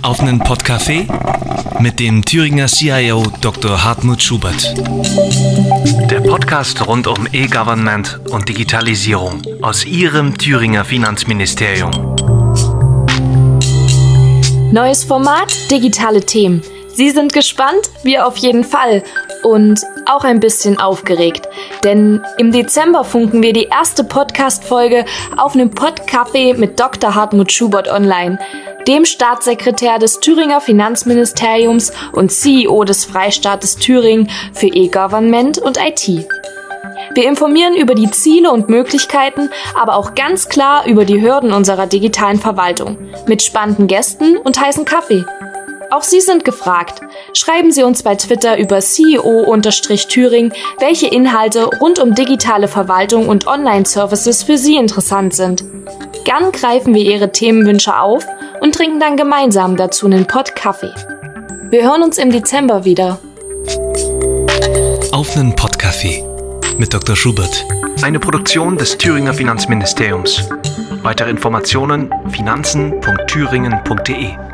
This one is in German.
Auf einen Podcafé mit dem Thüringer CIO Dr. Hartmut Schubert. Der Podcast rund um E-Government und Digitalisierung aus Ihrem Thüringer Finanzministerium. Neues Format, digitale Themen. Sie sind gespannt? Wir auf jeden Fall. Und auch ein bisschen aufgeregt. Denn im Dezember funken wir die erste Podcast-Folge auf einem Podcafé mit Dr. Hartmut Schubert online, dem Staatssekretär des Thüringer Finanzministeriums und CEO des Freistaates Thüringen für E-Government und IT. Wir informieren über die Ziele und Möglichkeiten, aber auch ganz klar über die Hürden unserer digitalen Verwaltung. Mit spannenden Gästen und heißen Kaffee. Auch Sie sind gefragt. Schreiben Sie uns bei Twitter über CEO-Thüring, welche Inhalte rund um digitale Verwaltung und Online-Services für Sie interessant sind. Gern greifen wir Ihre Themenwünsche auf und trinken dann gemeinsam dazu einen Pott Kaffee. Wir hören uns im Dezember wieder. Auf einen Podcafé mit Dr. Schubert. Eine Produktion des Thüringer Finanzministeriums. Weitere Informationen finanzen.thüringen.de